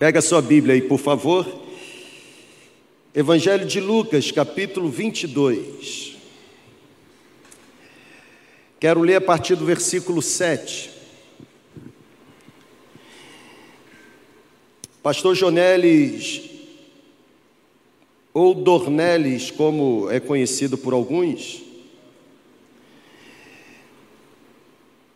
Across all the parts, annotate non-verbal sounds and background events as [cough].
Pega sua Bíblia aí, por favor. Evangelho de Lucas, capítulo 22. Quero ler a partir do versículo 7. Pastor Jonelis, ou Dornelis, como é conhecido por alguns,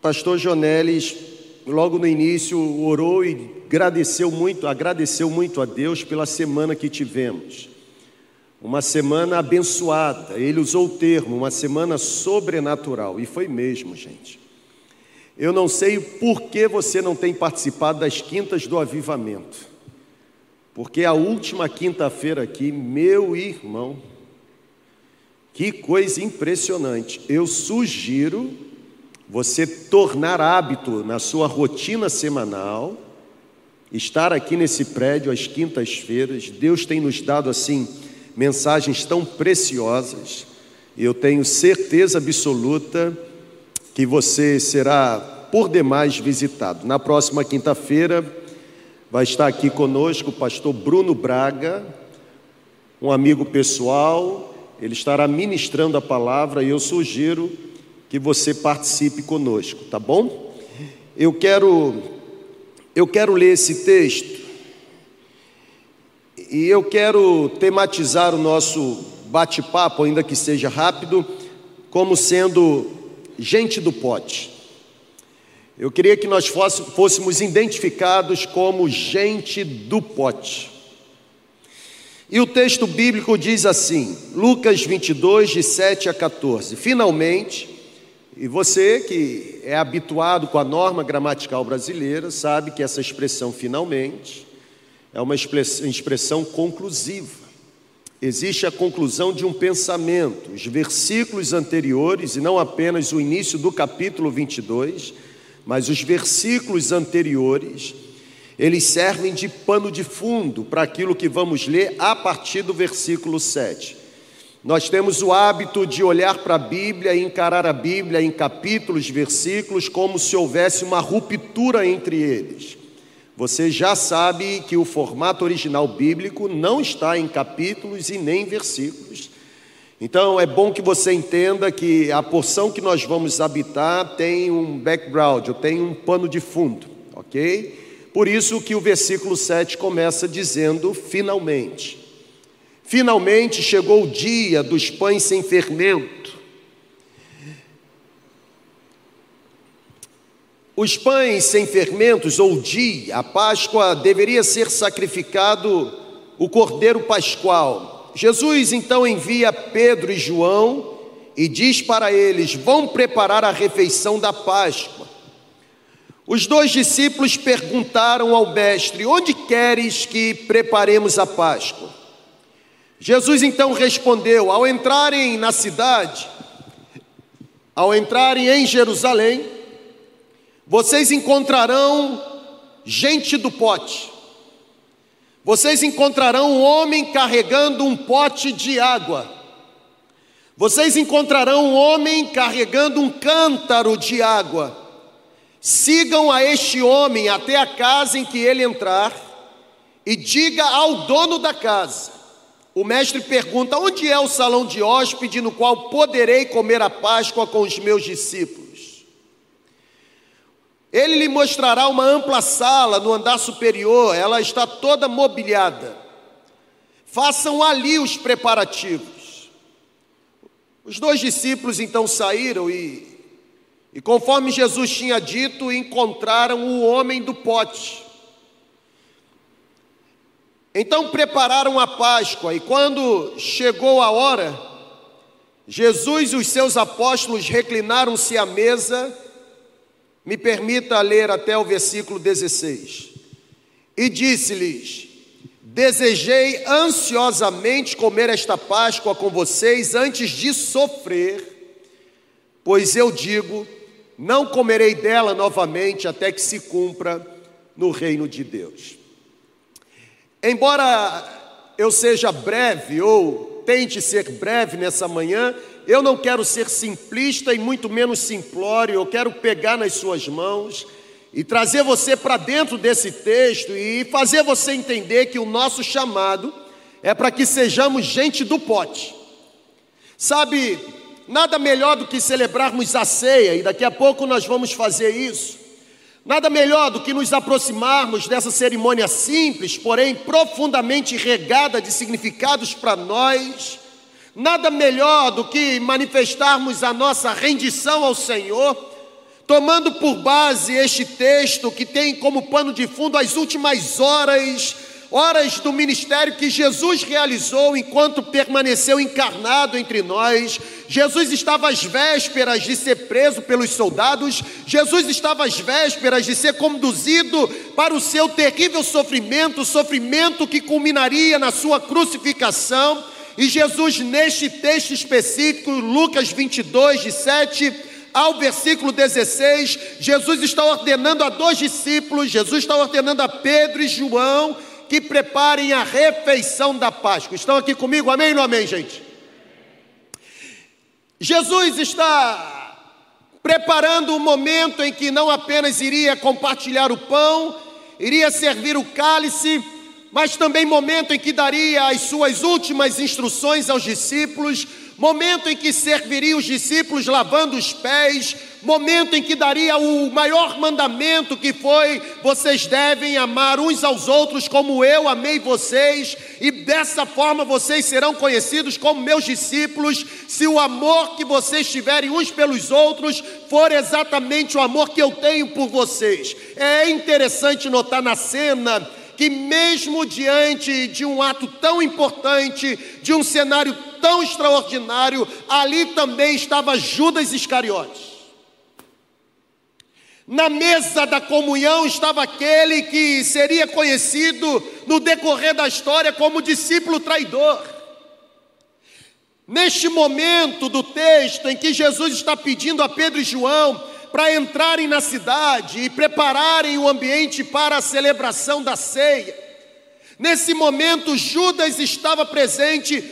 Pastor Jonelis, logo no início, orou e agradeceu muito, agradeceu muito a Deus pela semana que tivemos. Uma semana abençoada. Ele usou o termo, uma semana sobrenatural. E foi mesmo, gente. Eu não sei por que você não tem participado das quintas do avivamento. Porque a última quinta-feira aqui, meu irmão, que coisa impressionante. Eu sugiro você tornar hábito na sua rotina semanal estar aqui nesse prédio às quintas-feiras. Deus tem nos dado assim mensagens tão preciosas. E eu tenho certeza absoluta que você será por demais visitado. Na próxima quinta-feira vai estar aqui conosco o pastor Bruno Braga, um amigo pessoal. Ele estará ministrando a palavra e eu sugiro que você participe conosco, tá bom? Eu quero eu quero ler esse texto e eu quero tematizar o nosso bate-papo, ainda que seja rápido, como sendo gente do pote. Eu queria que nós fôssemos identificados como gente do pote. E o texto bíblico diz assim, Lucas 22, de 7 a 14: Finalmente, e você que é habituado com a norma gramatical brasileira, sabe que essa expressão finalmente é uma expressão conclusiva. Existe a conclusão de um pensamento. Os versículos anteriores, e não apenas o início do capítulo 22, mas os versículos anteriores, eles servem de pano de fundo para aquilo que vamos ler a partir do versículo 7. Nós temos o hábito de olhar para a Bíblia e encarar a Bíblia em capítulos, versículos, como se houvesse uma ruptura entre eles. Você já sabe que o formato original bíblico não está em capítulos e nem versículos. Então é bom que você entenda que a porção que nós vamos habitar tem um background, tem um pano de fundo, ok? Por isso que o versículo 7 começa dizendo finalmente. Finalmente chegou o dia dos pães sem fermento. Os pães sem fermentos, ou dia, a Páscoa, deveria ser sacrificado o cordeiro pascual. Jesus então envia Pedro e João e diz para eles: vão preparar a refeição da Páscoa. Os dois discípulos perguntaram ao Mestre: onde queres que preparemos a Páscoa? Jesus então respondeu: ao entrarem na cidade, ao entrarem em Jerusalém, vocês encontrarão gente do pote. Vocês encontrarão um homem carregando um pote de água. Vocês encontrarão um homem carregando um cântaro de água. Sigam a este homem até a casa em que ele entrar e diga ao dono da casa: o mestre pergunta: onde é o salão de hóspede no qual poderei comer a Páscoa com os meus discípulos? Ele lhe mostrará uma ampla sala no andar superior, ela está toda mobiliada. Façam ali os preparativos. Os dois discípulos então saíram e, e conforme Jesus tinha dito, encontraram o homem do pote. Então prepararam a Páscoa, e quando chegou a hora, Jesus e os seus apóstolos reclinaram-se à mesa. Me permita ler até o versículo 16. E disse-lhes: Desejei ansiosamente comer esta Páscoa com vocês antes de sofrer, pois eu digo: não comerei dela novamente até que se cumpra no reino de Deus. Embora eu seja breve ou tente ser breve nessa manhã, eu não quero ser simplista e muito menos simplório, eu quero pegar nas suas mãos e trazer você para dentro desse texto e fazer você entender que o nosso chamado é para que sejamos gente do pote. Sabe, nada melhor do que celebrarmos a ceia, e daqui a pouco nós vamos fazer isso. Nada melhor do que nos aproximarmos dessa cerimônia simples, porém profundamente regada de significados para nós. Nada melhor do que manifestarmos a nossa rendição ao Senhor, tomando por base este texto que tem como pano de fundo as últimas horas horas do ministério que Jesus realizou enquanto permaneceu encarnado entre nós. Jesus estava às vésperas de ser preso pelos soldados, Jesus estava às vésperas de ser conduzido para o seu terrível sofrimento, sofrimento que culminaria na sua crucificação. E Jesus, neste texto específico, Lucas 22, de 7 ao versículo 16, Jesus está ordenando a dois discípulos, Jesus está ordenando a Pedro e João que preparem a refeição da Páscoa. Estão aqui comigo? Amém ou não amém, gente? Jesus está preparando o momento em que não apenas iria compartilhar o pão, iria servir o cálice, mas também momento em que daria as suas últimas instruções aos discípulos, momento em que serviria os discípulos lavando os pés, momento em que daria o maior mandamento que foi: vocês devem amar uns aos outros como eu amei vocês, e dessa forma vocês serão conhecidos como meus discípulos, se o amor que vocês tiverem uns pelos outros for exatamente o amor que eu tenho por vocês. É interessante notar na cena que, mesmo diante de um ato tão importante, de um cenário tão extraordinário, ali também estava Judas Iscariotes. Na mesa da comunhão estava aquele que seria conhecido no decorrer da história como discípulo traidor. Neste momento do texto em que Jesus está pedindo a Pedro e João para entrarem na cidade e prepararem o ambiente para a celebração da ceia, nesse momento Judas estava presente,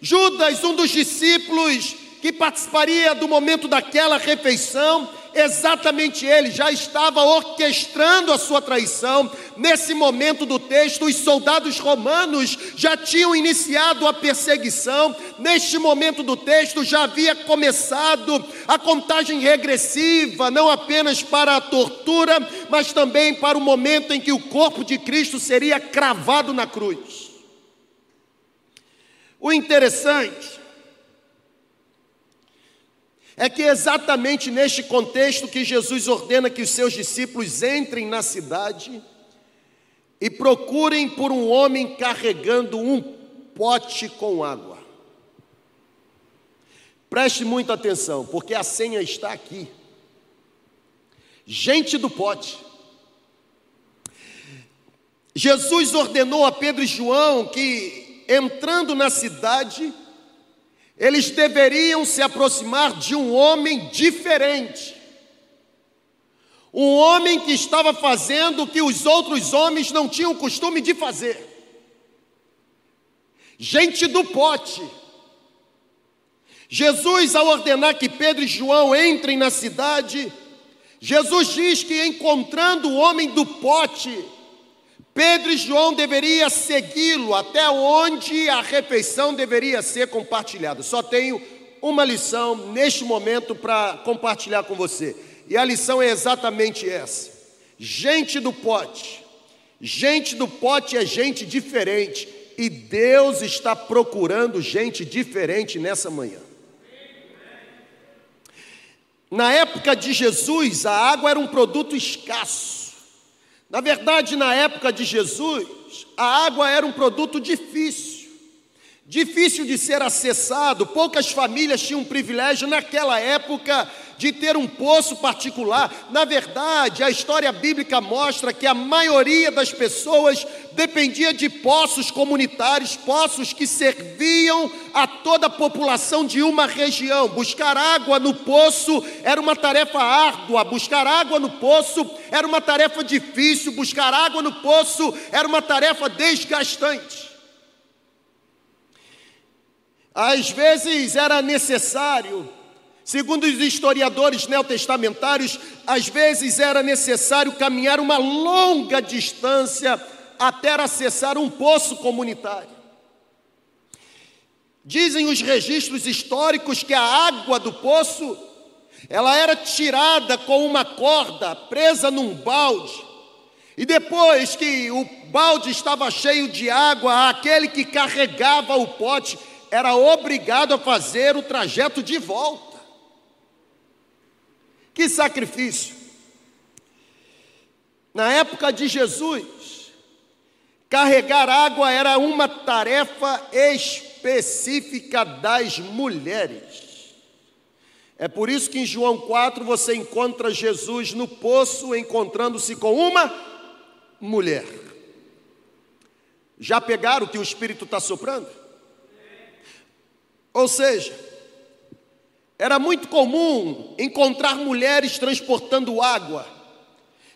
Judas, um dos discípulos que participaria do momento daquela refeição, exatamente ele já estava orquestrando a sua traição. Nesse momento do texto, os soldados romanos já tinham iniciado a perseguição. Neste momento do texto, já havia começado a contagem regressiva, não apenas para a tortura, mas também para o momento em que o corpo de Cristo seria cravado na cruz. O interessante é que é exatamente neste contexto que Jesus ordena que os seus discípulos entrem na cidade e procurem por um homem carregando um pote com água. Preste muita atenção, porque a senha está aqui. Gente do pote. Jesus ordenou a Pedro e João que, entrando na cidade, eles deveriam se aproximar de um homem diferente. Um homem que estava fazendo o que os outros homens não tinham costume de fazer. Gente do pote. Jesus, ao ordenar que Pedro e João entrem na cidade, Jesus diz que encontrando o homem do pote, Pedro e João deveriam segui-lo até onde a refeição deveria ser compartilhada. Só tenho uma lição neste momento para compartilhar com você. E a lição é exatamente essa: gente do pote, gente do pote é gente diferente, e Deus está procurando gente diferente nessa manhã. Na época de Jesus, a água era um produto escasso. Na verdade, na época de Jesus, a água era um produto difícil, difícil de ser acessado. Poucas famílias tinham o privilégio naquela época de ter um poço particular. Na verdade, a história bíblica mostra que a maioria das pessoas dependia de poços comunitários, poços que serviam a toda a população de uma região. Buscar água no poço era uma tarefa árdua, buscar água no poço era uma tarefa difícil, buscar água no poço era uma tarefa desgastante. Às vezes era necessário Segundo os historiadores neotestamentários, às vezes era necessário caminhar uma longa distância até acessar um poço comunitário. Dizem os registros históricos que a água do poço ela era tirada com uma corda presa num balde. E depois que o balde estava cheio de água, aquele que carregava o pote era obrigado a fazer o trajeto de volta. Que sacrifício! Na época de Jesus, carregar água era uma tarefa específica das mulheres. É por isso que em João 4 você encontra Jesus no poço encontrando-se com uma mulher. Já pegaram o que o Espírito está soprando? Ou seja, era muito comum encontrar mulheres transportando água,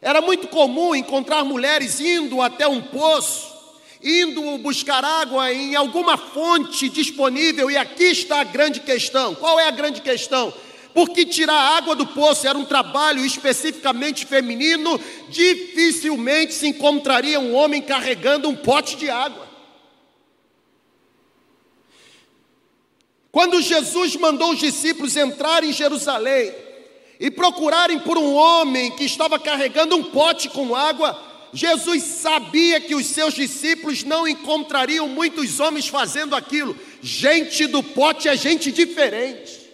era muito comum encontrar mulheres indo até um poço, indo buscar água em alguma fonte disponível, e aqui está a grande questão: qual é a grande questão? porque tirar a água do poço era um trabalho especificamente feminino, dificilmente se encontraria um homem carregando um pote de água. Quando Jesus mandou os discípulos entrarem em Jerusalém e procurarem por um homem que estava carregando um pote com água, Jesus sabia que os seus discípulos não encontrariam muitos homens fazendo aquilo. Gente do pote é gente diferente.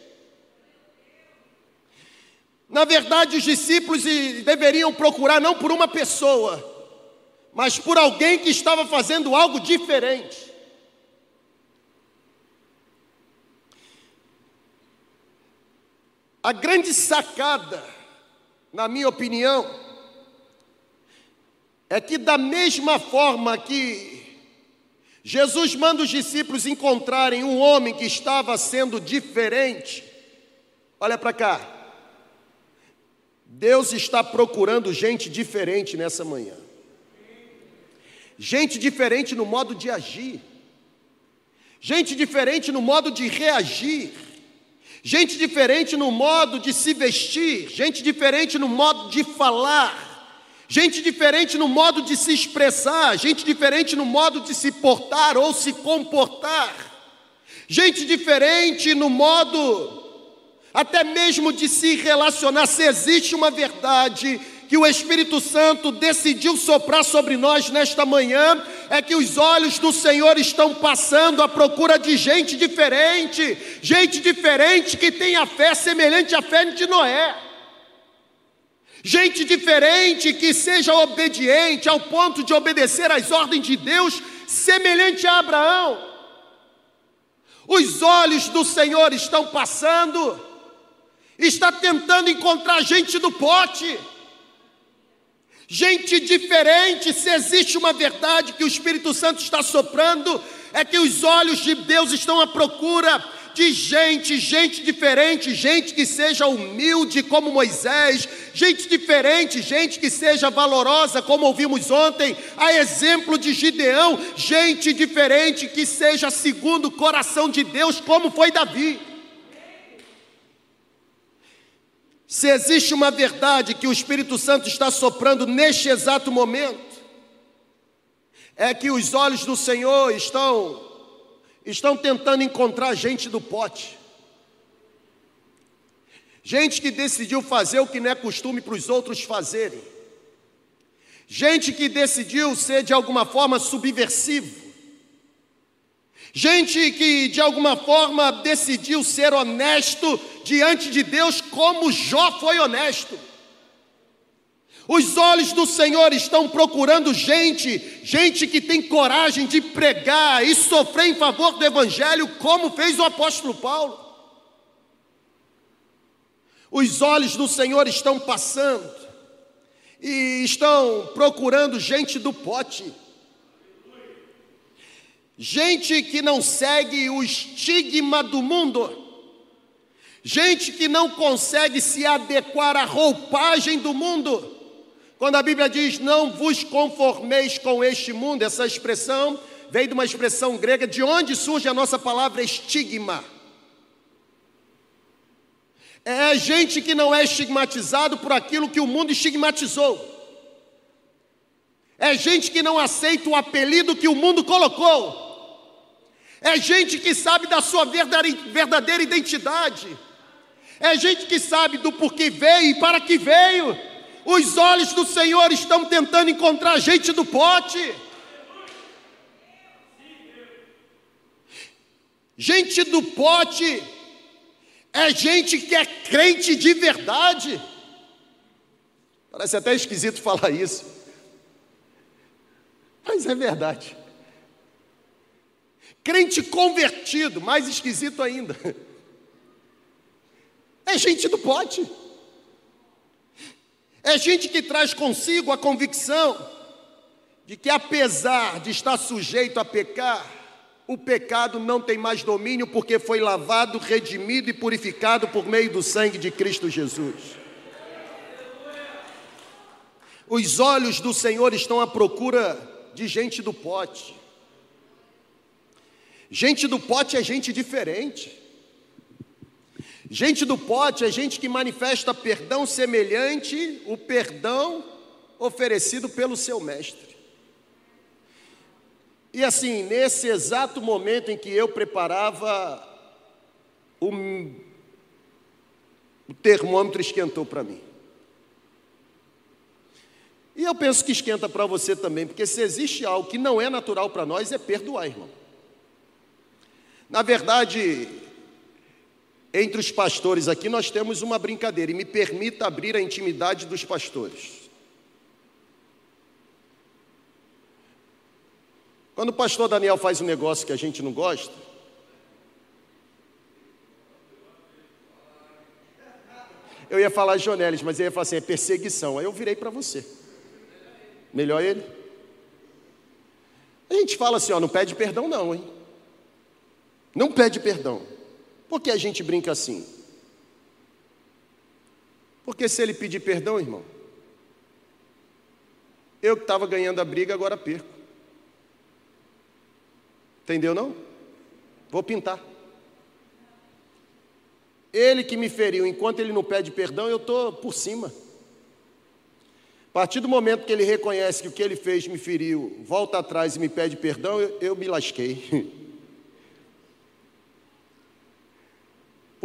Na verdade, os discípulos deveriam procurar não por uma pessoa, mas por alguém que estava fazendo algo diferente. A grande sacada, na minha opinião, é que, da mesma forma que Jesus manda os discípulos encontrarem um homem que estava sendo diferente, olha para cá, Deus está procurando gente diferente nessa manhã. Gente diferente no modo de agir. Gente diferente no modo de reagir. Gente diferente no modo de se vestir. Gente diferente no modo de falar. Gente diferente no modo de se expressar. Gente diferente no modo de se portar ou se comportar. Gente diferente no modo até mesmo de se relacionar. Se existe uma verdade que o Espírito Santo decidiu soprar sobre nós nesta manhã, é que os olhos do Senhor estão passando à procura de gente diferente, gente diferente que tem a fé semelhante à fé de Noé. Gente diferente que seja obediente ao ponto de obedecer às ordens de Deus, semelhante a Abraão. Os olhos do Senhor estão passando está tentando encontrar gente do pote, gente diferente. Se existe uma verdade que o Espírito Santo está soprando, é que os olhos de Deus estão à procura de gente, gente diferente, gente que seja humilde como Moisés, gente diferente, gente que seja valorosa, como ouvimos ontem, a exemplo de Gideão, gente diferente que seja segundo o coração de Deus, como foi Davi. Se existe uma verdade que o Espírito Santo está soprando neste exato momento, é que os olhos do Senhor estão estão tentando encontrar gente do pote. Gente que decidiu fazer o que não é costume para os outros fazerem. Gente que decidiu ser de alguma forma subversivo. Gente que de alguma forma decidiu ser honesto diante de Deus, como Jó foi honesto. Os olhos do Senhor estão procurando gente, gente que tem coragem de pregar e sofrer em favor do Evangelho, como fez o apóstolo Paulo. Os olhos do Senhor estão passando e estão procurando gente do pote gente que não segue o estigma do mundo, gente que não consegue se adequar à roupagem do mundo. Quando a Bíblia diz não vos conformeis com este mundo, essa expressão veio de uma expressão grega, de onde surge a nossa palavra estigma. É gente que não é estigmatizado por aquilo que o mundo estigmatizou. É gente que não aceita o apelido que o mundo colocou. É gente que sabe da sua verdadeira identidade. É gente que sabe do porquê veio e para que veio. Os olhos do Senhor estão tentando encontrar gente do pote. Gente do pote é gente que é crente de verdade. Parece até esquisito falar isso, mas é verdade. Crente convertido, mais esquisito ainda. [laughs] É gente do pote. É gente que traz consigo a convicção de que, apesar de estar sujeito a pecar, o pecado não tem mais domínio porque foi lavado, redimido e purificado por meio do sangue de Cristo Jesus. Os olhos do Senhor estão à procura de gente do pote. Gente do pote é gente diferente. Gente do pote é gente que manifesta perdão semelhante o perdão oferecido pelo seu mestre. E assim, nesse exato momento em que eu preparava, o, o termômetro esquentou para mim. E eu penso que esquenta para você também, porque se existe algo que não é natural para nós, é perdoar, irmão. Na verdade, entre os pastores aqui nós temos uma brincadeira, e me permita abrir a intimidade dos pastores. Quando o pastor Daniel faz um negócio que a gente não gosta, eu ia falar Jonelis, mas ele ia falar assim: é perseguição. Aí eu virei para você. Melhor ele? A gente fala assim: ó, não pede perdão, não, hein? Não pede perdão. Por que a gente brinca assim? Porque se ele pedir perdão, irmão, eu que estava ganhando a briga, agora perco. Entendeu não? Vou pintar. Ele que me feriu, enquanto ele não pede perdão, eu estou por cima. A partir do momento que ele reconhece que o que ele fez me feriu, volta atrás e me pede perdão, eu, eu me lasquei. [laughs]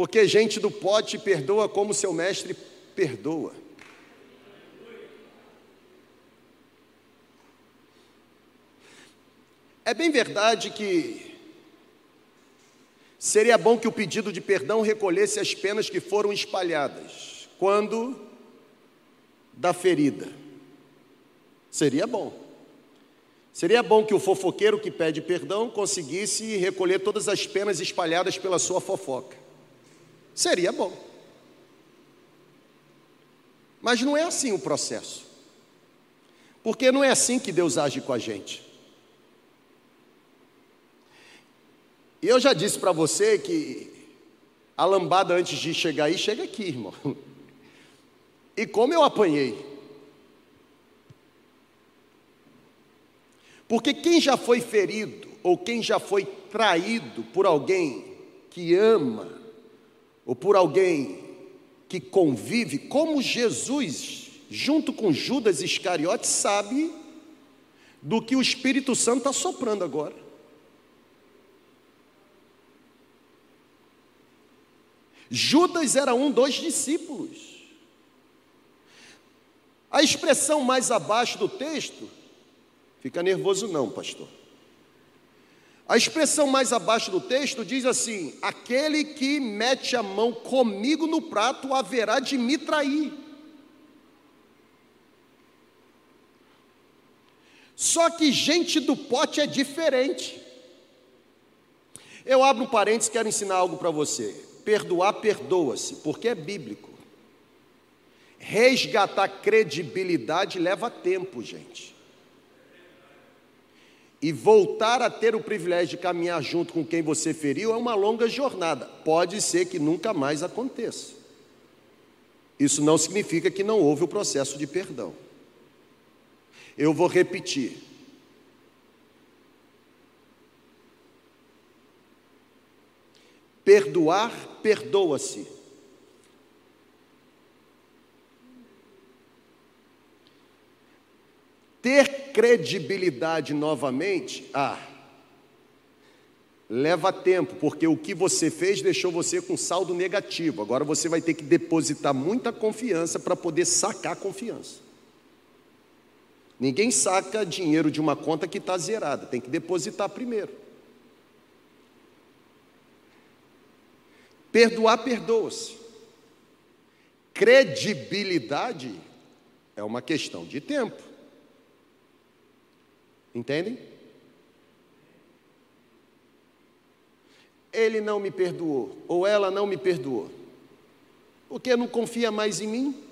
Porque gente do pote perdoa como seu mestre perdoa. É bem verdade que seria bom que o pedido de perdão recolhesse as penas que foram espalhadas quando da ferida. Seria bom. Seria bom que o fofoqueiro que pede perdão conseguisse recolher todas as penas espalhadas pela sua fofoca. Seria bom. Mas não é assim o processo. Porque não é assim que Deus age com a gente. E eu já disse para você que a lambada antes de chegar aí, chega aqui, irmão. E como eu apanhei. Porque quem já foi ferido ou quem já foi traído por alguém que ama, ou por alguém que convive, como Jesus, junto com Judas Iscariote, sabe do que o Espírito Santo está soprando agora. Judas era um dos discípulos. A expressão mais abaixo do texto, fica nervoso não, pastor. A expressão mais abaixo do texto diz assim: Aquele que mete a mão comigo no prato haverá de me trair. Só que gente do pote é diferente. Eu abro um parênteses, quero ensinar algo para você. Perdoar, perdoa-se, porque é bíblico. Resgatar credibilidade leva tempo, gente. E voltar a ter o privilégio de caminhar junto com quem você feriu é uma longa jornada. Pode ser que nunca mais aconteça. Isso não significa que não houve o processo de perdão. Eu vou repetir. Perdoar, perdoa-se. Ter credibilidade novamente, ah, leva tempo, porque o que você fez deixou você com saldo negativo. Agora você vai ter que depositar muita confiança para poder sacar confiança. Ninguém saca dinheiro de uma conta que está zerada, tem que depositar primeiro. Perdoar, perdoa-se. Credibilidade é uma questão de tempo. Entendem? Ele não me perdoou, ou ela não me perdoou, porque não confia mais em mim.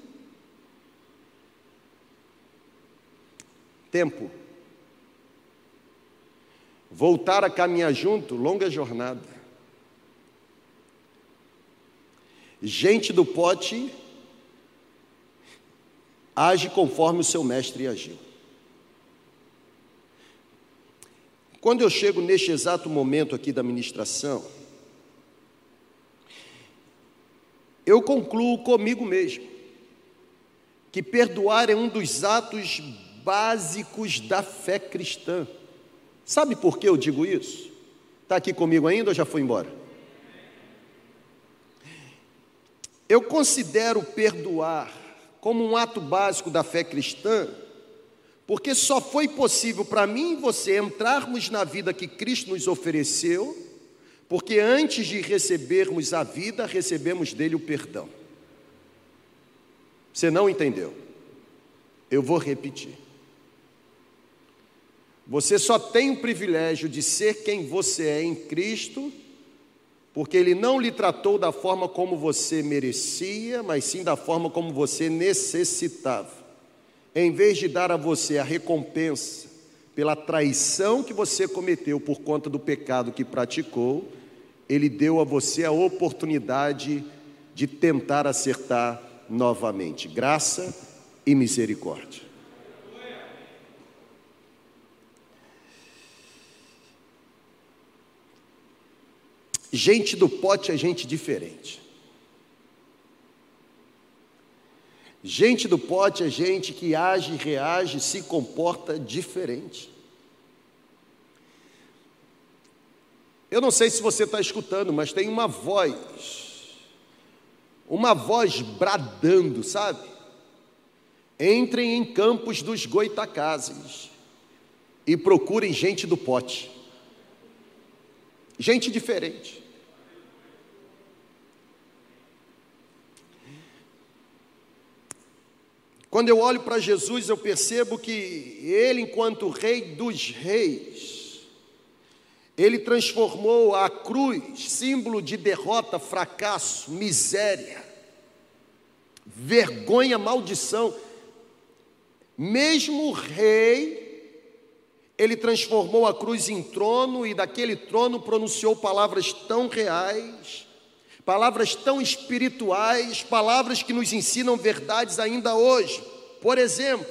Tempo. Voltar a caminhar junto, longa jornada. Gente do pote age conforme o seu mestre agiu. Quando eu chego neste exato momento aqui da ministração, eu concluo comigo mesmo que perdoar é um dos atos básicos da fé cristã. Sabe por que eu digo isso? Está aqui comigo ainda ou já foi embora? Eu considero perdoar como um ato básico da fé cristã, porque só foi possível para mim e você entrarmos na vida que Cristo nos ofereceu, porque antes de recebermos a vida, recebemos dele o perdão. Você não entendeu? Eu vou repetir. Você só tem o privilégio de ser quem você é em Cristo porque Ele não lhe tratou da forma como você merecia, mas sim da forma como você necessitava. Em vez de dar a você a recompensa pela traição que você cometeu por conta do pecado que praticou, Ele deu a você a oportunidade de tentar acertar novamente. Graça e misericórdia. Gente do pote é gente diferente. Gente do pote é gente que age, reage, se comporta diferente. Eu não sei se você está escutando, mas tem uma voz, uma voz bradando, sabe? Entrem em campos dos goitacazes e procurem gente do pote gente diferente. Quando eu olho para Jesus, eu percebo que Ele, enquanto Rei dos Reis, Ele transformou a cruz, símbolo de derrota, fracasso, miséria, vergonha, maldição. Mesmo o Rei, ele transformou a cruz em trono e daquele trono pronunciou palavras tão reais, palavras tão espirituais, palavras que nos ensinam verdades ainda hoje. Por exemplo,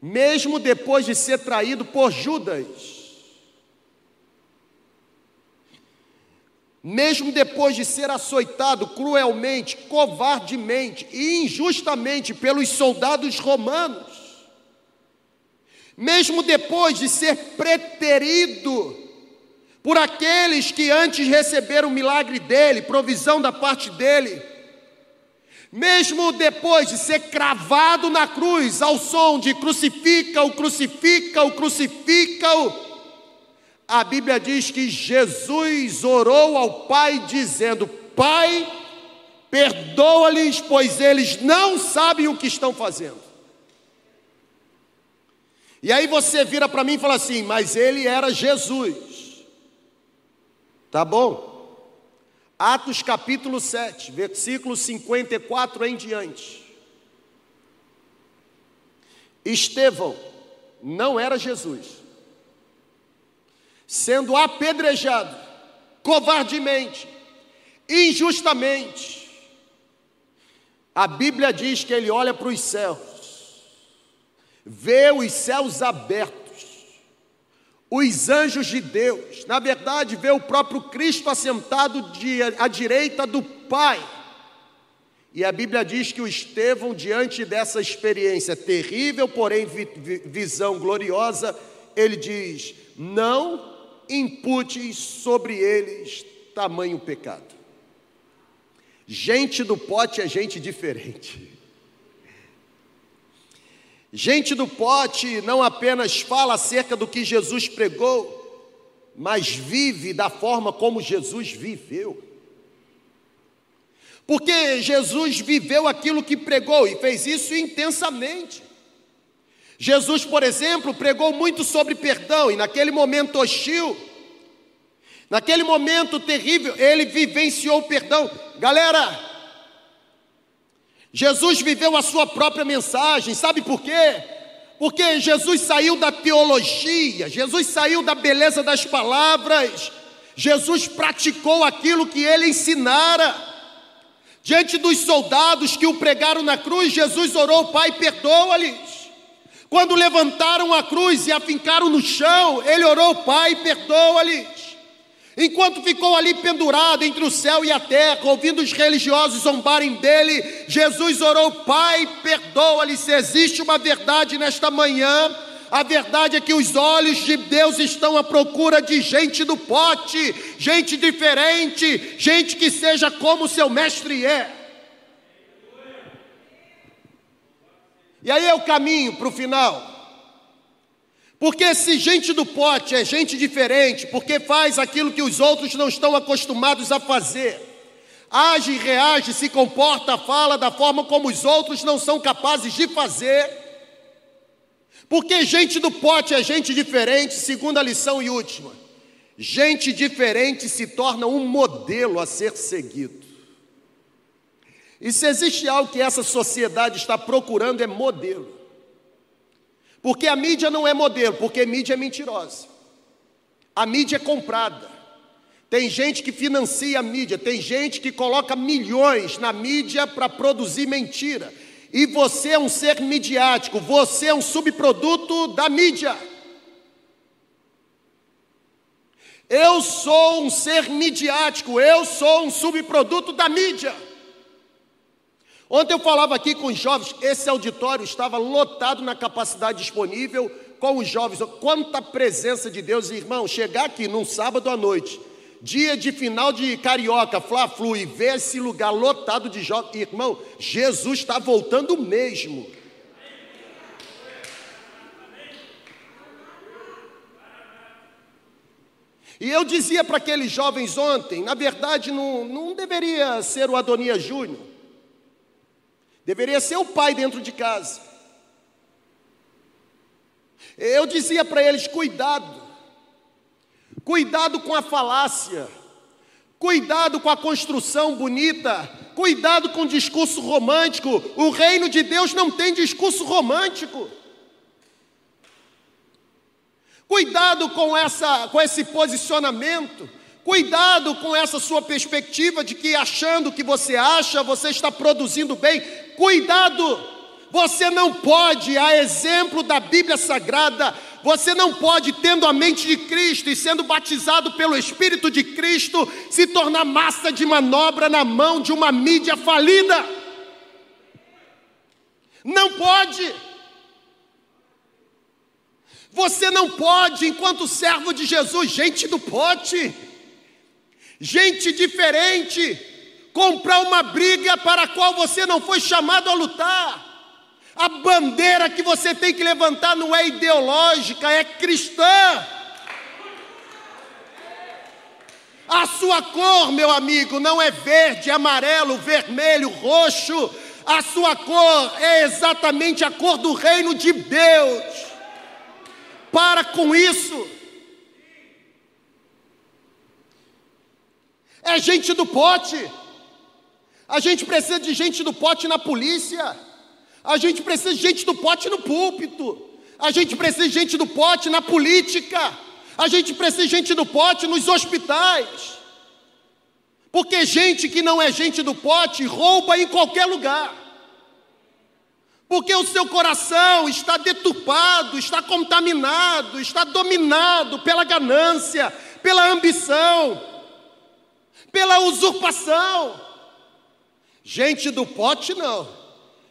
mesmo depois de ser traído por Judas, mesmo depois de ser açoitado cruelmente, covardemente e injustamente pelos soldados romanos, mesmo depois de ser preterido por aqueles que antes receberam o milagre dele, provisão da parte dele, mesmo depois de ser cravado na cruz, ao som de crucifica-o, crucifica-o, crucifica-o, a Bíblia diz que Jesus orou ao Pai, dizendo: Pai, perdoa-lhes, pois eles não sabem o que estão fazendo. E aí você vira para mim e fala assim: mas ele era Jesus. Tá bom? Atos capítulo 7, versículo 54 em diante. Estevão não era Jesus, sendo apedrejado covardemente, injustamente. A Bíblia diz que ele olha para os céus vê os céus abertos, os anjos de Deus, na verdade, vê o próprio Cristo assentado de, à direita do Pai, E a Bíblia diz que o Estevão, diante dessa experiência terrível, porém visão gloriosa, ele diz: Não impute sobre eles tamanho pecado. Gente do pote é gente diferente. Gente do pote não apenas fala acerca do que Jesus pregou, mas vive da forma como Jesus viveu. Porque Jesus viveu aquilo que pregou e fez isso intensamente. Jesus, por exemplo, pregou muito sobre perdão e naquele momento hostil, naquele momento terrível, ele vivenciou o perdão. Galera, Jesus viveu a sua própria mensagem, sabe por quê? Porque Jesus saiu da teologia, Jesus saiu da beleza das palavras, Jesus praticou aquilo que ele ensinara. Diante dos soldados que o pregaram na cruz, Jesus orou: Pai, perdoa-lhes. Quando levantaram a cruz e a fincaram no chão, ele orou: Pai, perdoa-lhes. Enquanto ficou ali pendurado entre o céu e a terra, ouvindo os religiosos zombarem dele, Jesus orou: Pai, perdoa-lhe. Se existe uma verdade nesta manhã, a verdade é que os olhos de Deus estão à procura de gente do pote, gente diferente, gente que seja como seu mestre é. E aí é o caminho para o final. Porque se gente do pote é gente diferente, porque faz aquilo que os outros não estão acostumados a fazer, age, reage, se comporta, fala da forma como os outros não são capazes de fazer. Porque gente do pote é gente diferente, segunda lição e última. Gente diferente se torna um modelo a ser seguido. E se existe algo que essa sociedade está procurando é modelo. Porque a mídia não é modelo, porque a mídia é mentirosa. A mídia é comprada. Tem gente que financia a mídia, tem gente que coloca milhões na mídia para produzir mentira. E você é um ser midiático, você é um subproduto da mídia. Eu sou um ser midiático, eu sou um subproduto da mídia. Ontem eu falava aqui com os jovens, esse auditório estava lotado na capacidade disponível com os jovens. Quanta presença de Deus, irmão, chegar aqui num sábado à noite, dia de final de carioca, Fla-Flu, e ver esse lugar lotado de jovens, irmão, Jesus está voltando mesmo. E eu dizia para aqueles jovens ontem, na verdade não, não deveria ser o Adonias Júnior, Deveria ser o pai dentro de casa. Eu dizia para eles: cuidado, cuidado com a falácia, cuidado com a construção bonita, cuidado com o discurso romântico. O reino de Deus não tem discurso romântico. Cuidado com, essa, com esse posicionamento. Cuidado com essa sua perspectiva de que achando que você acha, você está produzindo bem. Cuidado! Você não pode, a exemplo da Bíblia Sagrada, você não pode, tendo a mente de Cristo e sendo batizado pelo Espírito de Cristo, se tornar massa de manobra na mão de uma mídia falida. Não pode. Você não pode, enquanto servo de Jesus, gente do pote gente diferente, comprar uma briga para a qual você não foi chamado a lutar. A bandeira que você tem que levantar não é ideológica, é cristã. A sua cor, meu amigo, não é verde, amarelo, vermelho, roxo. A sua cor é exatamente a cor do reino de Deus. Para com isso. É gente do pote. A gente precisa de gente do pote na polícia. A gente precisa de gente do pote no púlpito. A gente precisa de gente do pote na política. A gente precisa de gente do pote nos hospitais. Porque gente que não é gente do pote rouba em qualquer lugar. Porque o seu coração está deturpado, está contaminado, está dominado pela ganância, pela ambição, pela usurpação. Gente do pote, não.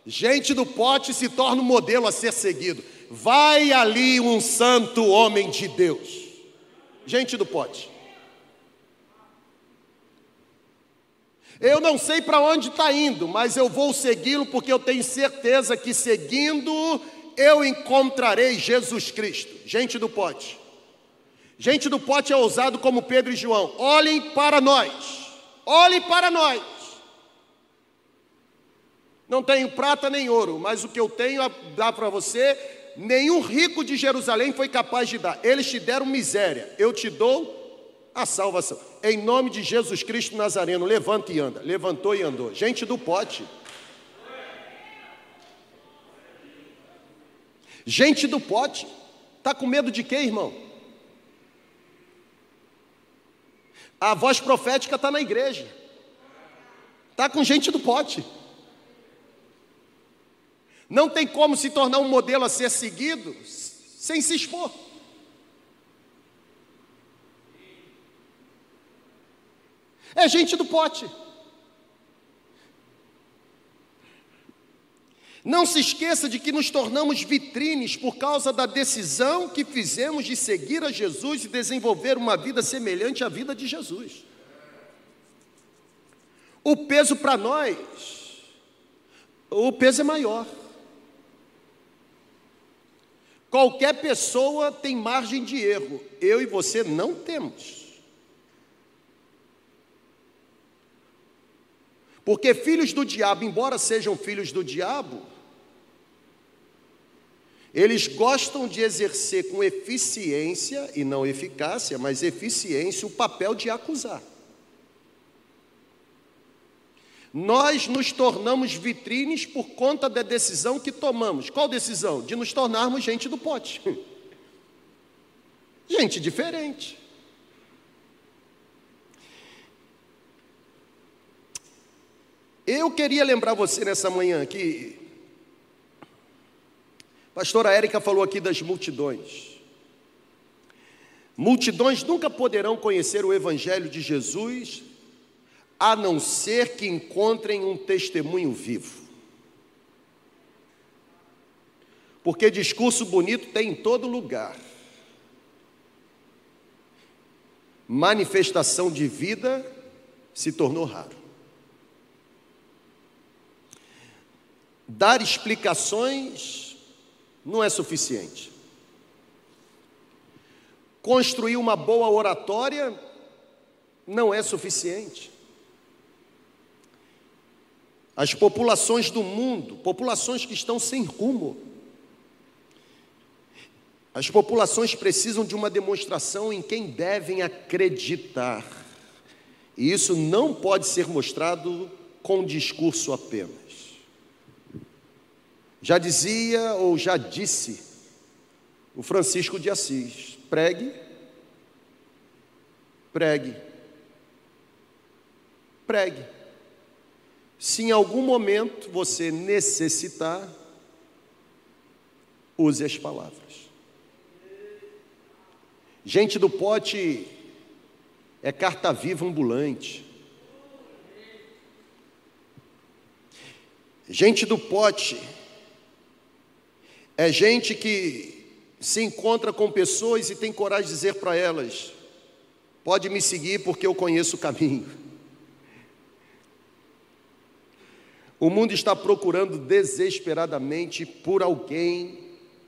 Gente do pote se torna um modelo a ser seguido. Vai ali um santo homem de Deus. Gente do pote. Eu não sei para onde está indo, mas eu vou segui-lo porque eu tenho certeza que seguindo eu encontrarei Jesus Cristo. Gente do pote. Gente do pote é ousado como Pedro e João. Olhem para nós. Olhem para nós. Não tenho prata nem ouro, mas o que eu tenho a dar para você, nenhum rico de Jerusalém foi capaz de dar. Eles te deram miséria. Eu te dou a salvação. Em nome de Jesus Cristo Nazareno, levanta e anda. Levantou e andou. Gente do pote. Gente do pote. Está com medo de quê, irmão? A voz profética está na igreja. Está com gente do pote. Não tem como se tornar um modelo a ser seguido sem se expor. É gente do pote. Não se esqueça de que nos tornamos vitrines por causa da decisão que fizemos de seguir a Jesus e desenvolver uma vida semelhante à vida de Jesus. O peso para nós, o peso é maior. Qualquer pessoa tem margem de erro, eu e você não temos. Porque filhos do diabo, embora sejam filhos do diabo, eles gostam de exercer com eficiência, e não eficácia, mas eficiência, o papel de acusar. Nós nos tornamos vitrines por conta da decisão que tomamos. Qual decisão? De nos tornarmos gente do pote. [laughs] Gente diferente. Eu queria lembrar você nessa manhã que pastora Érica falou aqui das multidões. Multidões nunca poderão conhecer o evangelho de Jesus a não ser que encontrem um testemunho vivo. Porque discurso bonito tem em todo lugar. Manifestação de vida se tornou raro. Dar explicações não é suficiente. Construir uma boa oratória não é suficiente. As populações do mundo, populações que estão sem rumo, as populações precisam de uma demonstração em quem devem acreditar. E isso não pode ser mostrado com discurso apenas. Já dizia ou já disse o Francisco de Assis: pregue, pregue, pregue. Se em algum momento você necessitar, use as palavras. Gente do pote é carta viva ambulante. Gente do pote é gente que se encontra com pessoas e tem coragem de dizer para elas: pode me seguir porque eu conheço o caminho. O mundo está procurando desesperadamente por alguém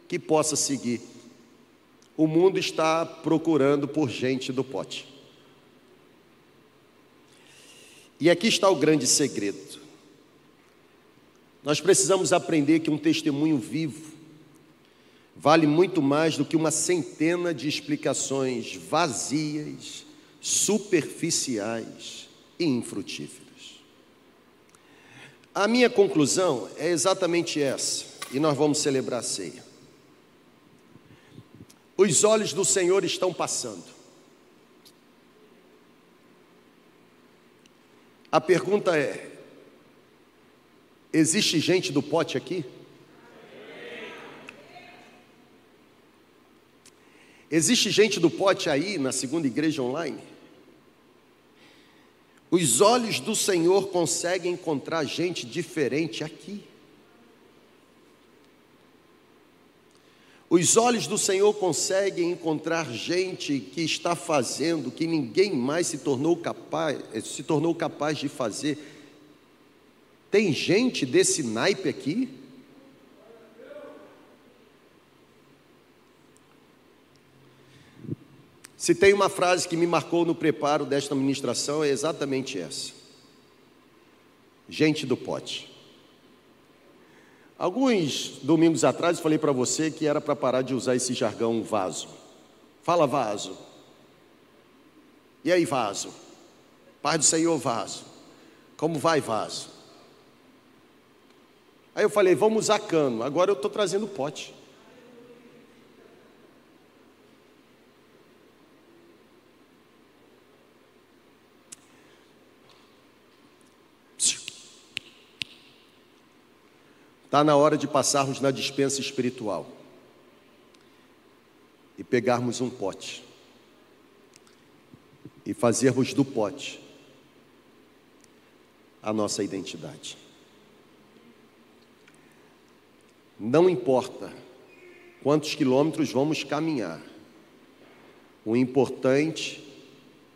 que possa seguir. O mundo está procurando por gente do pote. E aqui está o grande segredo. Nós precisamos aprender que um testemunho vivo vale muito mais do que uma centena de explicações vazias, superficiais e infrutíferas. A minha conclusão é exatamente essa, e nós vamos celebrar a ceia. Os olhos do Senhor estão passando. A pergunta é: existe gente do pote aqui? Existe gente do pote aí na segunda igreja online? Os olhos do Senhor conseguem encontrar gente diferente aqui. Os olhos do Senhor conseguem encontrar gente que está fazendo que ninguém mais se tornou capaz, se tornou capaz de fazer. Tem gente desse naipe aqui? Se tem uma frase que me marcou no preparo desta ministração, é exatamente essa. Gente do pote. Alguns domingos atrás eu falei para você que era para parar de usar esse jargão vaso. Fala vaso. E aí, vaso? Pai do Senhor, vaso. Como vai, vaso? Aí eu falei, vamos usar cano. Agora eu estou trazendo pote. Está na hora de passarmos na dispensa espiritual e pegarmos um pote e fazermos do pote a nossa identidade. Não importa quantos quilômetros vamos caminhar, o importante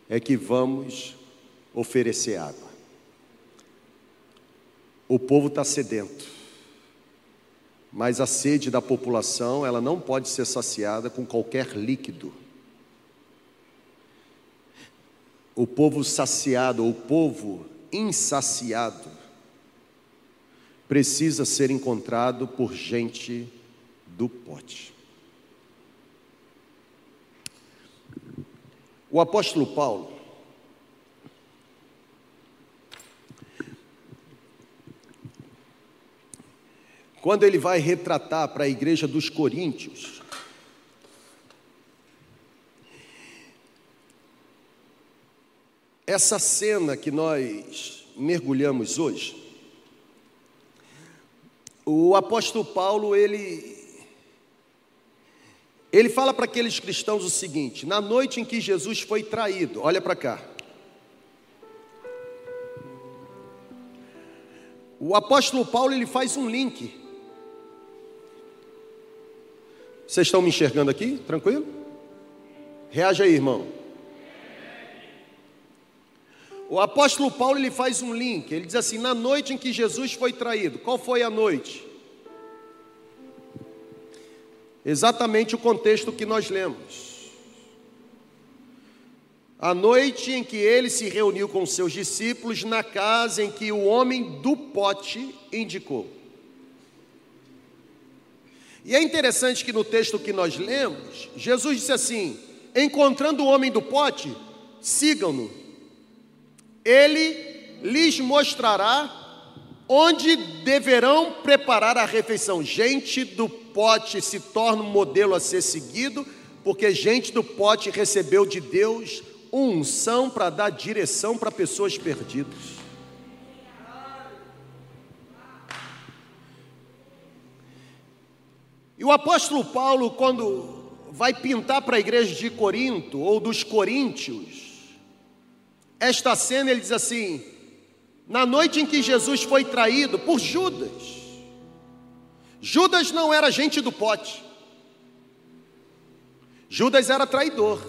é que vamos oferecer água. O povo está sedento. Mas a sede da população, ela não pode ser saciada com qualquer líquido. O povo saciado, o povo insaciado, precisa ser encontrado por gente do pote. O apóstolo Paulo, quando ele vai retratar para a igreja dos Coríntios, essa cena que nós mergulhamos hoje, o apóstolo Paulo, ele ele fala para aqueles cristãos o seguinte: na noite em que Jesus foi traído, olha para cá. O apóstolo Paulo ele faz um link Vocês estão me enxergando aqui? Tranquilo? Reage aí, irmão. O apóstolo Paulo ele faz um link. Ele diz assim: na noite em que Jesus foi traído, qual foi a noite? Exatamente o contexto que nós lemos. A noite em que ele se reuniu com seus discípulos na casa em que o homem do pote indicou. E é interessante que no texto que nós lemos, Jesus disse assim: encontrando o homem do pote, sigam-no. Ele lhes mostrará onde deverão preparar a refeição. Gente do pote se torna um modelo a ser seguido, porque gente do pote recebeu de Deus unção para dar direção para pessoas perdidas. E o apóstolo Paulo, quando vai pintar para a igreja de Corinto ou dos Coríntios, esta cena ele diz assim: na noite em que Jesus foi traído por Judas, Judas não era gente do pote, Judas era traidor.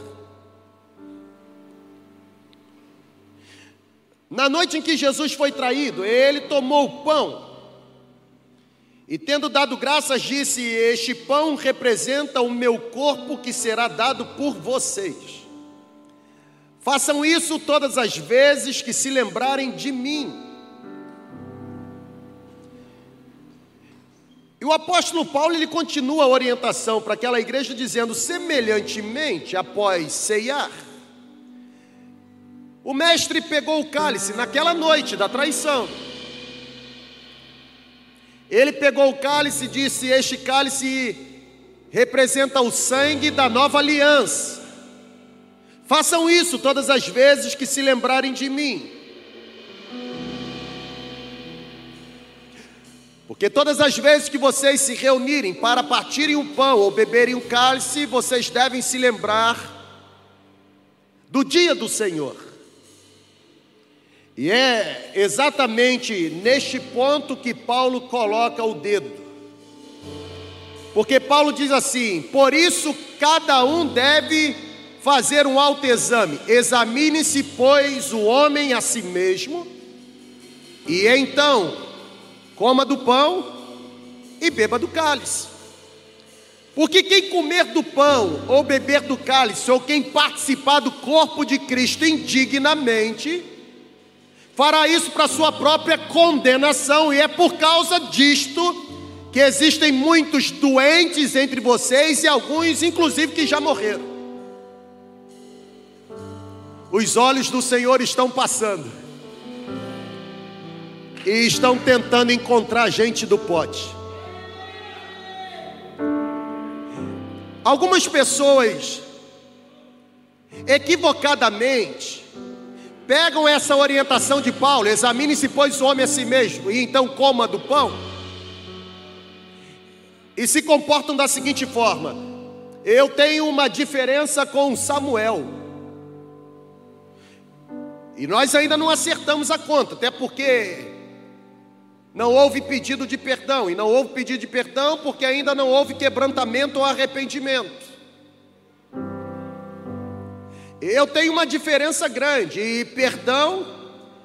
Na noite em que Jesus foi traído, ele tomou o pão e tendo dado graças, disse: Este pão representa o meu corpo que será dado por vocês. Façam isso todas as vezes que se lembrarem de mim. E o apóstolo Paulo ele continua a orientação para aquela igreja dizendo: semelhantemente, após ceiar, o mestre pegou o cálice naquela noite da traição ele pegou o cálice e disse: Este cálice representa o sangue da nova aliança. Façam isso todas as vezes que se lembrarem de mim. Porque todas as vezes que vocês se reunirem para partirem o pão ou beberem o cálice, vocês devem se lembrar do dia do Senhor. E é exatamente neste ponto que Paulo coloca o dedo. Porque Paulo diz assim: por isso cada um deve fazer um autoexame. Examine-se, pois, o homem a si mesmo, e então coma do pão e beba do cálice. Porque quem comer do pão ou beber do cálice, ou quem participar do corpo de Cristo indignamente, fará isso para sua própria condenação, e é por causa disto que existem muitos doentes entre vocês e alguns, inclusive, que já morreram. Os olhos do Senhor estão passando e estão tentando encontrar gente do pote. Algumas pessoas, equivocadamente, pegam essa orientação de Paulo: examine-se, pois, o homem a si mesmo, e então coma do pão, e se comportam da seguinte forma: eu tenho uma diferença com Samuel, e nós ainda não acertamos a conta, até porque não houve pedido de perdão, e não houve pedido de perdão porque ainda não houve quebrantamento ou arrependimento. Eu tenho uma diferença grande, e perdão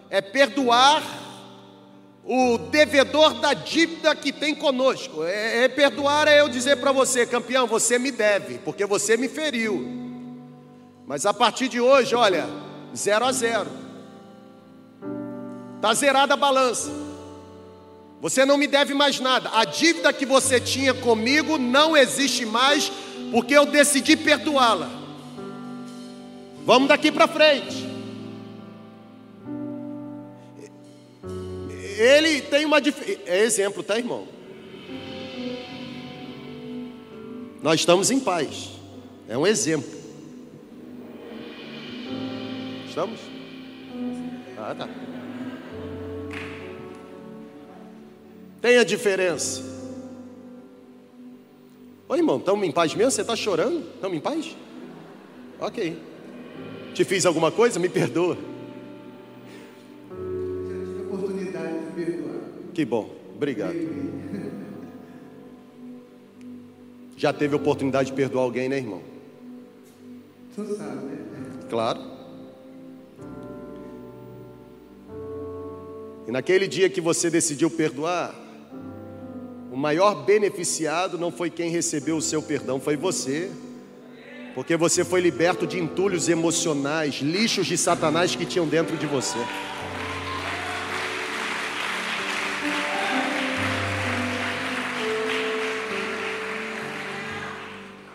é perdoar o devedor da dívida que tem conosco. É, é perdoar é eu dizer para você, campeão, você me deve, porque você me feriu. Mas a partir de hoje, olha, zero a zero. Está zerada a balança. Você não me deve mais nada. A dívida que você tinha comigo não existe mais, porque eu decidi perdoá-la. Vamos daqui para frente. Ele tem uma é exemplo, tá, irmão? Nós estamos em paz. É um exemplo. Estamos? Ah, tá. Tem a diferença. Oi, irmão, estamos em paz mesmo? Você está chorando? Estamos em paz? Ok. Te fiz alguma coisa? Me perdoa. oportunidade de perdoar. Que bom, obrigado. Já teve oportunidade de perdoar alguém, né, irmão? Tu sabe, né? Claro. E naquele dia que você decidiu perdoar, o maior beneficiado não foi quem recebeu o seu perdão, foi você. Porque você foi liberto de entulhos emocionais, lixos de Satanás que tinham dentro de você.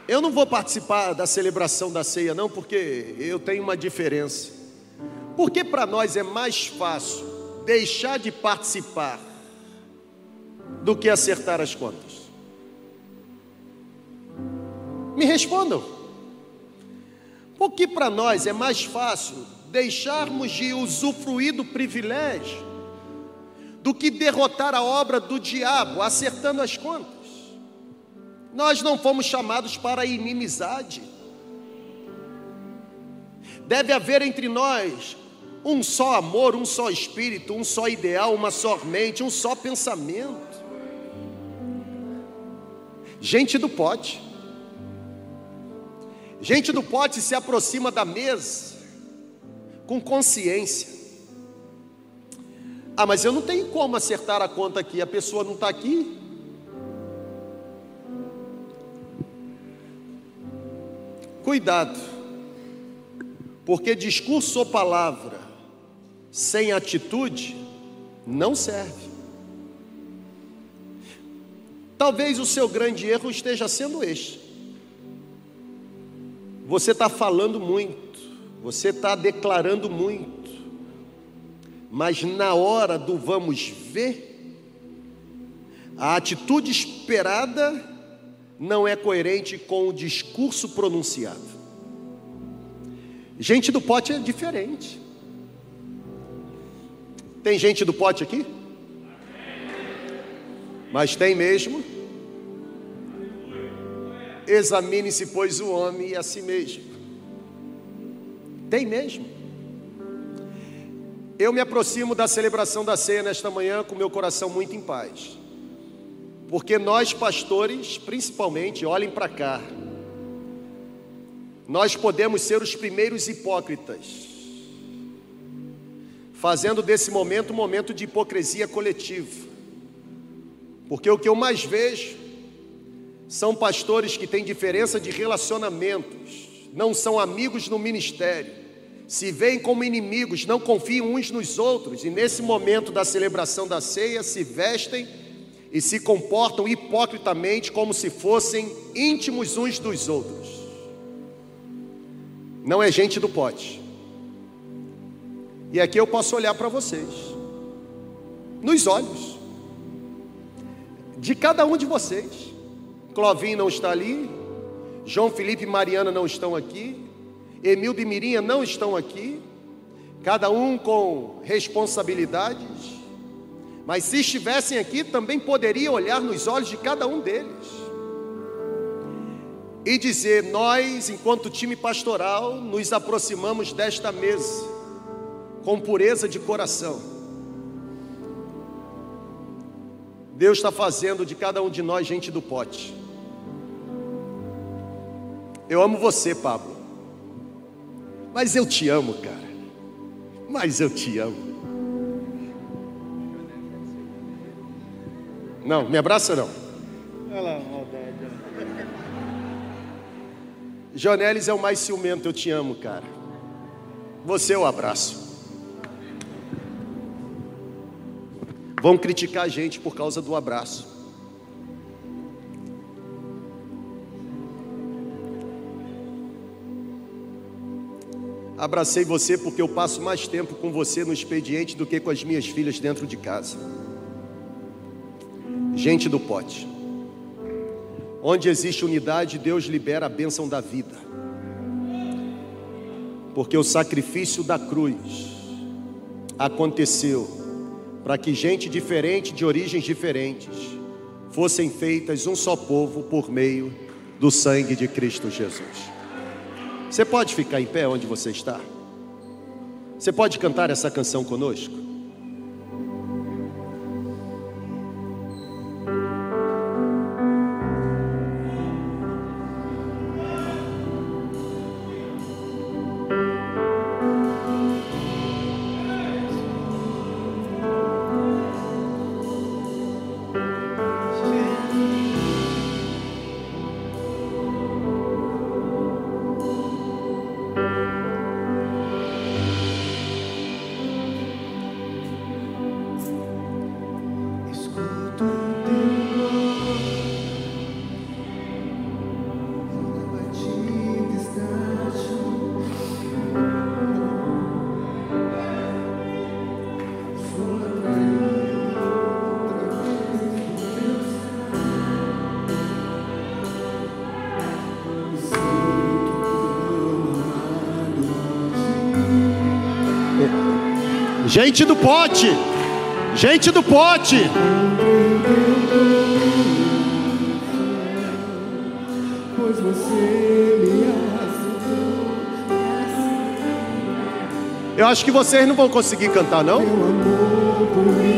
Eu não vou participar da celebração da ceia, não, porque eu tenho uma diferença. Porque para nós é mais fácil deixar de participar do que acertar as contas? Me respondam. Porque para nós é mais fácil deixarmos de usufruir do privilégio do que derrotar a obra do diabo acertando as contas. Nós não fomos chamados para inimizade. Deve haver entre nós um só amor, um só espírito, um só ideal, uma só mente, um só pensamento. Gente do pote. Gente do pote se aproxima da mesa com consciência. Ah, mas eu não tenho como acertar a conta aqui, a pessoa não está aqui. Cuidado, porque discurso ou palavra sem atitude não serve. Talvez o seu grande erro esteja sendo este. Você está falando muito, você está declarando muito, mas na hora do vamos ver, a atitude esperada não é coerente com o discurso pronunciado. Gente do pote é diferente. Tem gente do pote aqui? Mas tem mesmo. Examine-se, pois, o homem a si mesmo. Tem mesmo. Eu me aproximo da celebração da ceia nesta manhã com meu coração muito em paz. Porque nós, pastores, principalmente, olhem para cá, nós podemos ser os primeiros hipócritas, fazendo desse momento um momento de hipocrisia coletiva. Porque o que eu mais vejo são pastores que têm diferença de relacionamentos, não são amigos no ministério, se veem como inimigos, não confiam uns nos outros e nesse momento da celebração da ceia se vestem e se comportam hipocritamente como se fossem íntimos uns dos outros. Não é gente do pote. E aqui eu posso olhar para vocês, nos olhos, de cada um de vocês. Clovinho não está ali, João Felipe e Mariana não estão aqui, Emildo e Mirinha não estão aqui, cada um com responsabilidades, mas se estivessem aqui, também poderia olhar nos olhos de cada um deles e dizer: Nós, enquanto time pastoral, nos aproximamos desta mesa com pureza de coração. Deus está fazendo de cada um de nós gente do pote. Eu amo você, Pablo. Mas eu te amo, cara. Mas eu te amo. Não, me abraça não. Olha lá, maldade. Jonelis é o mais ciumento, eu te amo, cara. Você eu abraço. Vão criticar a gente por causa do abraço. Abracei você porque eu passo mais tempo com você no expediente do que com as minhas filhas dentro de casa. Gente do pote. Onde existe unidade, Deus libera a bênção da vida. Porque o sacrifício da cruz aconteceu para que gente diferente, de origens diferentes, fossem feitas um só povo por meio do sangue de Cristo Jesus. Você pode ficar em pé onde você está? Você pode cantar essa canção conosco? Gente do pote, gente do pote. Pois você me Eu acho que vocês não vão conseguir cantar, não? Meu amor por mim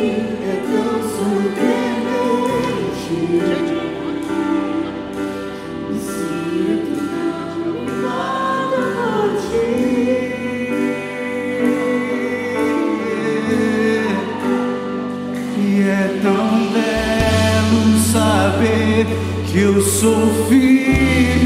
que eu sou filho.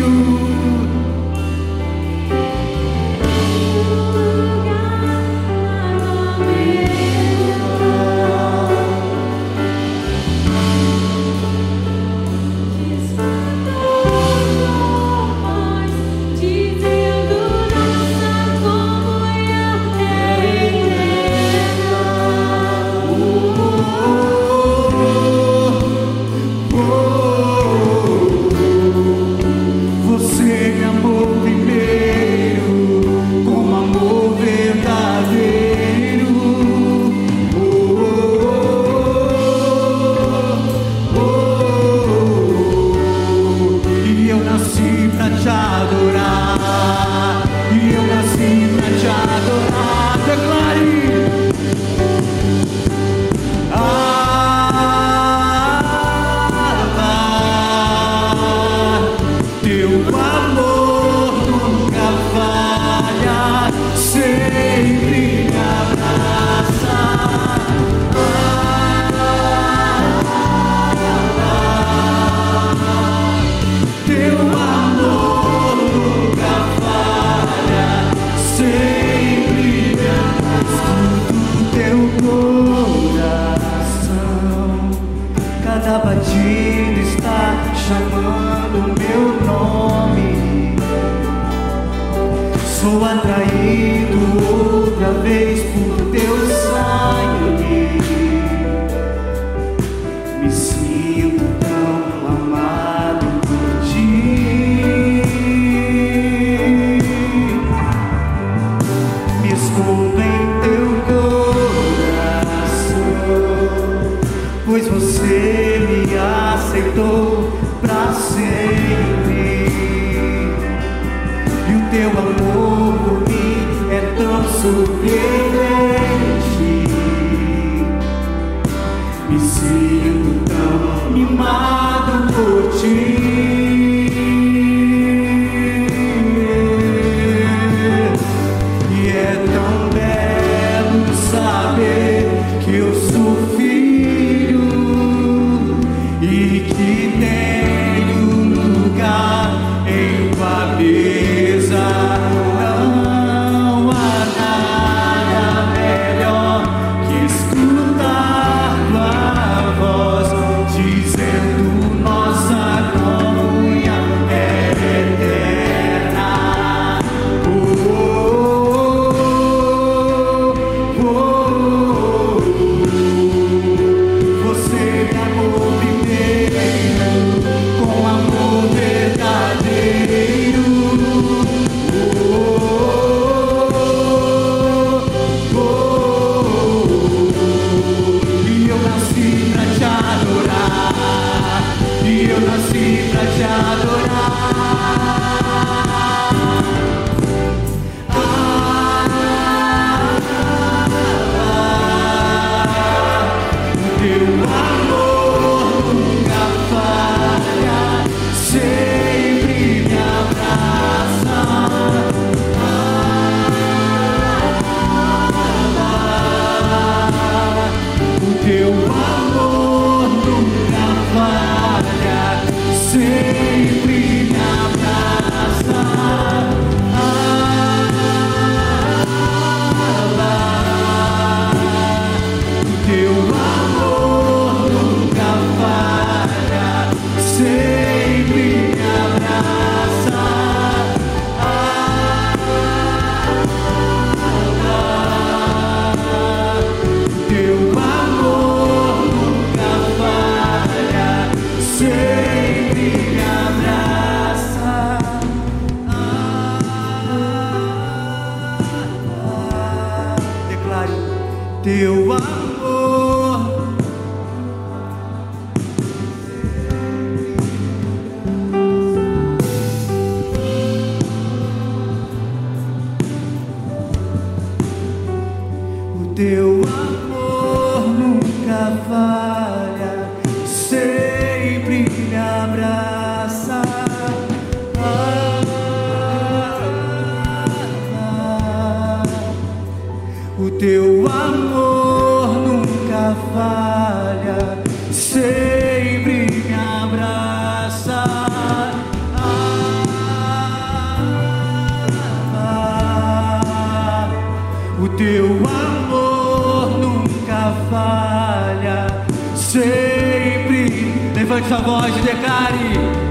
O teu amor nunca falha, sempre. Levante a voz e declare.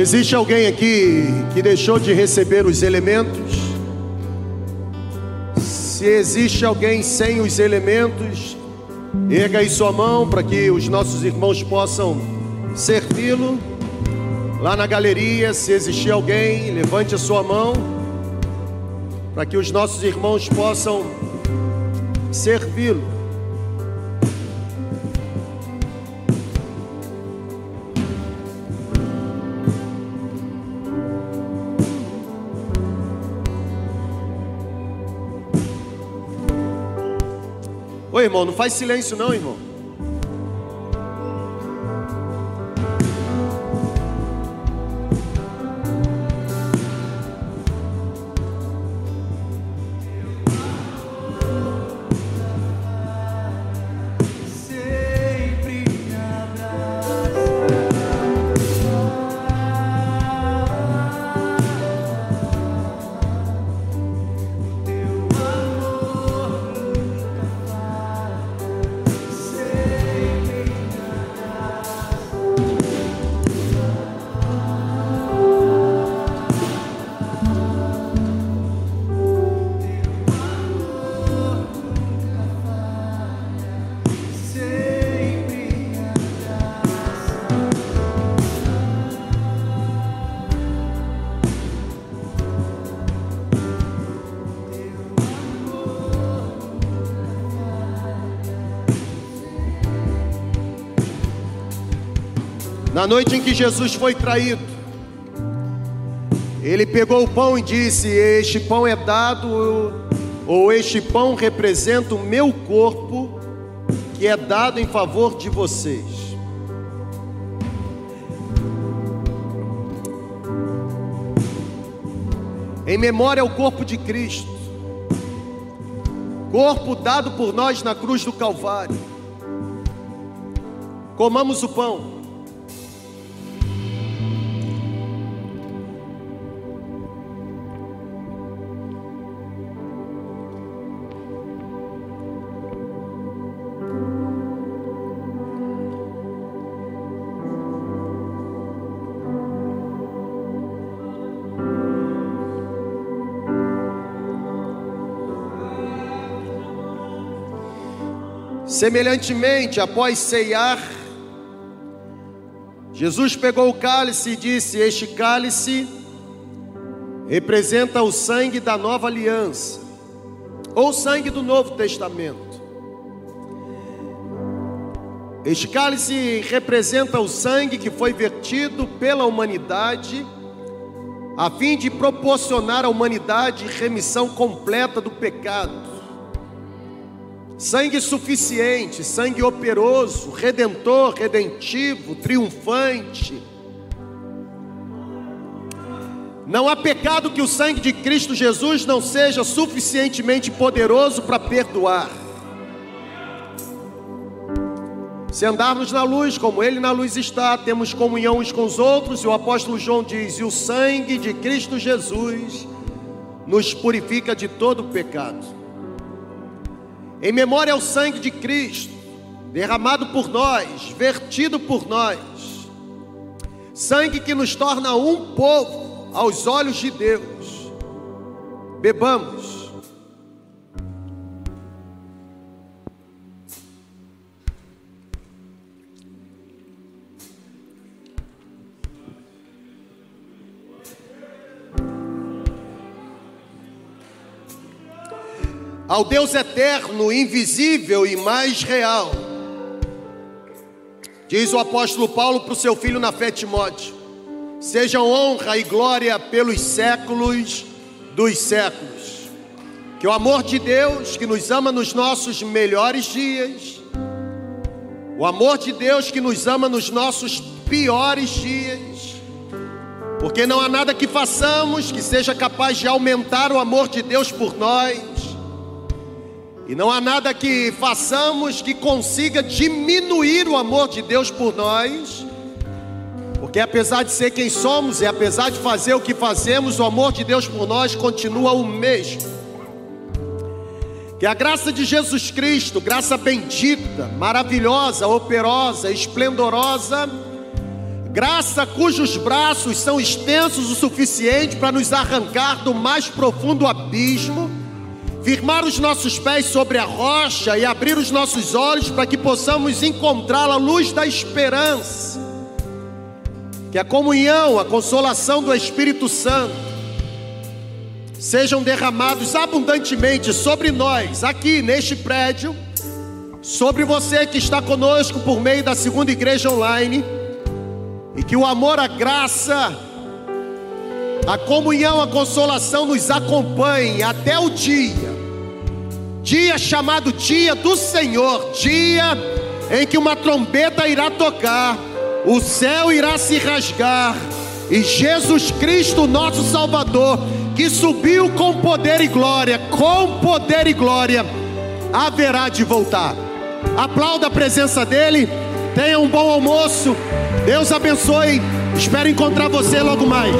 Existe alguém aqui que deixou de receber os elementos? Se existe alguém sem os elementos, erga aí sua mão para que os nossos irmãos possam servi-lo. Lá na galeria, se existir alguém, levante a sua mão para que os nossos irmãos possam servi-lo. Ô irmão, não faz silêncio não, irmão. Na noite em que Jesus foi traído, ele pegou o pão e disse: Este pão é dado, ou este pão representa o meu corpo, que é dado em favor de vocês. Em memória ao corpo de Cristo, corpo dado por nós na cruz do Calvário. Comamos o pão. Semelhantemente, após ceiar, Jesus pegou o cálice e disse: Este cálice representa o sangue da nova aliança, ou sangue do Novo Testamento. Este cálice representa o sangue que foi vertido pela humanidade, a fim de proporcionar à humanidade remissão completa do pecado. Sangue suficiente, sangue operoso, redentor, redentivo, triunfante. Não há pecado que o sangue de Cristo Jesus não seja suficientemente poderoso para perdoar. Se andarmos na luz, como Ele na luz está, temos comunhão uns com os outros, e o apóstolo João diz: e o sangue de Cristo Jesus nos purifica de todo pecado. Em memória ao sangue de Cristo, derramado por nós, vertido por nós, sangue que nos torna um povo aos olhos de Deus. Bebamos. Ao Deus eterno, invisível e mais real. Diz o apóstolo Paulo para o seu filho na fé Timóteo: sejam honra e glória pelos séculos dos séculos. Que o amor de Deus, que nos ama nos nossos melhores dias, o amor de Deus que nos ama nos nossos piores dias, porque não há nada que façamos que seja capaz de aumentar o amor de Deus por nós. E não há nada que façamos que consiga diminuir o amor de Deus por nós, porque apesar de ser quem somos e apesar de fazer o que fazemos, o amor de Deus por nós continua o mesmo. Que a graça de Jesus Cristo, graça bendita, maravilhosa, operosa, esplendorosa, graça cujos braços são extensos o suficiente para nos arrancar do mais profundo abismo, firmar os nossos pés sobre a rocha e abrir os nossos olhos para que possamos encontrar a luz da esperança. Que a comunhão, a consolação do Espírito Santo sejam derramados abundantemente sobre nós, aqui neste prédio, sobre você que está conosco por meio da segunda igreja online, e que o amor, a graça, a comunhão, a consolação nos acompanhe até o dia, dia chamado Dia do Senhor, dia em que uma trombeta irá tocar, o céu irá se rasgar, e Jesus Cristo, nosso Salvador, que subiu com poder e glória, com poder e glória, haverá de voltar. Aplauda a presença dele, tenha um bom almoço, Deus abençoe, espero encontrar você logo mais.